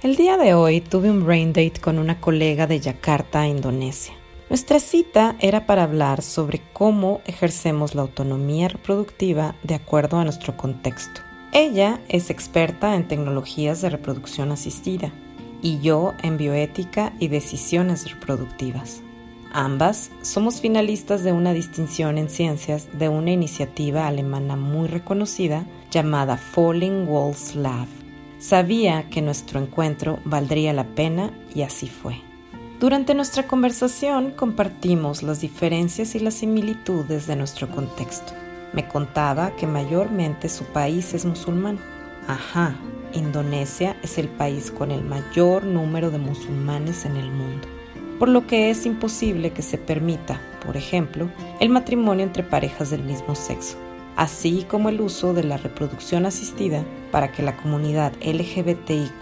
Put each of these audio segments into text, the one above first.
El día de hoy tuve un brain date con una colega de Yakarta, Indonesia. Nuestra cita era para hablar sobre cómo ejercemos la autonomía reproductiva de acuerdo a nuestro contexto. Ella es experta en tecnologías de reproducción asistida y yo en bioética y decisiones reproductivas. Ambas somos finalistas de una distinción en ciencias de una iniciativa alemana muy reconocida llamada Falling Walls Lab. Sabía que nuestro encuentro valdría la pena y así fue. Durante nuestra conversación compartimos las diferencias y las similitudes de nuestro contexto. Me contaba que mayormente su país es musulmán. Ajá, Indonesia es el país con el mayor número de musulmanes en el mundo, por lo que es imposible que se permita, por ejemplo, el matrimonio entre parejas del mismo sexo así como el uso de la reproducción asistida para que la comunidad LGBTIQ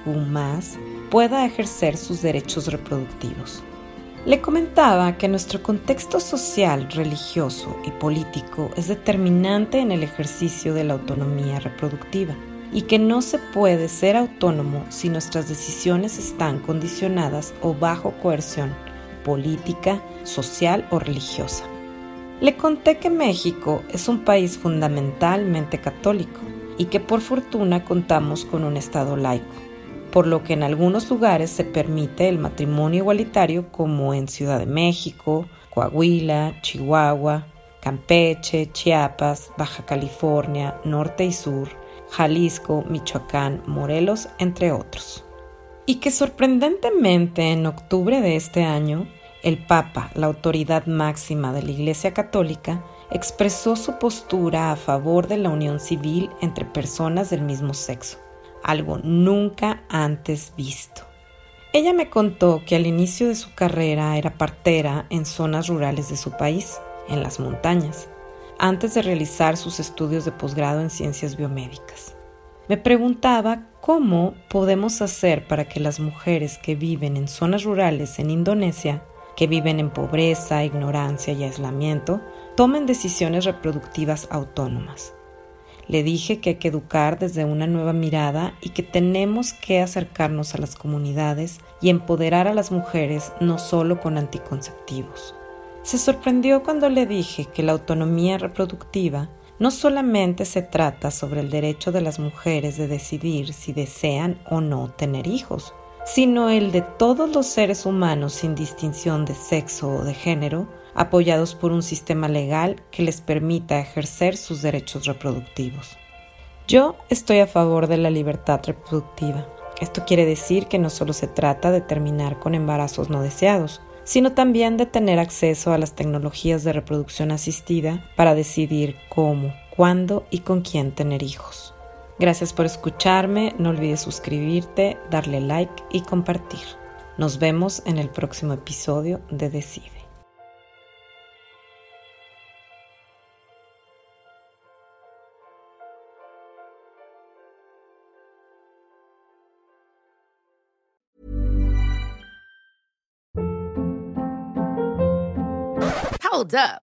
pueda ejercer sus derechos reproductivos. Le comentaba que nuestro contexto social, religioso y político es determinante en el ejercicio de la autonomía reproductiva y que no se puede ser autónomo si nuestras decisiones están condicionadas o bajo coerción política, social o religiosa. Le conté que México es un país fundamentalmente católico y que por fortuna contamos con un Estado laico, por lo que en algunos lugares se permite el matrimonio igualitario como en Ciudad de México, Coahuila, Chihuahua, Campeche, Chiapas, Baja California, Norte y Sur, Jalisco, Michoacán, Morelos, entre otros. Y que sorprendentemente en octubre de este año el Papa, la autoridad máxima de la Iglesia Católica, expresó su postura a favor de la unión civil entre personas del mismo sexo, algo nunca antes visto. Ella me contó que al inicio de su carrera era partera en zonas rurales de su país, en las montañas, antes de realizar sus estudios de posgrado en ciencias biomédicas. Me preguntaba cómo podemos hacer para que las mujeres que viven en zonas rurales en Indonesia que viven en pobreza, ignorancia y aislamiento, tomen decisiones reproductivas autónomas. Le dije que hay que educar desde una nueva mirada y que tenemos que acercarnos a las comunidades y empoderar a las mujeres no solo con anticonceptivos. Se sorprendió cuando le dije que la autonomía reproductiva no solamente se trata sobre el derecho de las mujeres de decidir si desean o no tener hijos, sino el de todos los seres humanos sin distinción de sexo o de género, apoyados por un sistema legal que les permita ejercer sus derechos reproductivos. Yo estoy a favor de la libertad reproductiva. Esto quiere decir que no solo se trata de terminar con embarazos no deseados, sino también de tener acceso a las tecnologías de reproducción asistida para decidir cómo, cuándo y con quién tener hijos. Gracias por escucharme, no olvides suscribirte, darle like y compartir. Nos vemos en el próximo episodio de Decide. Hold up.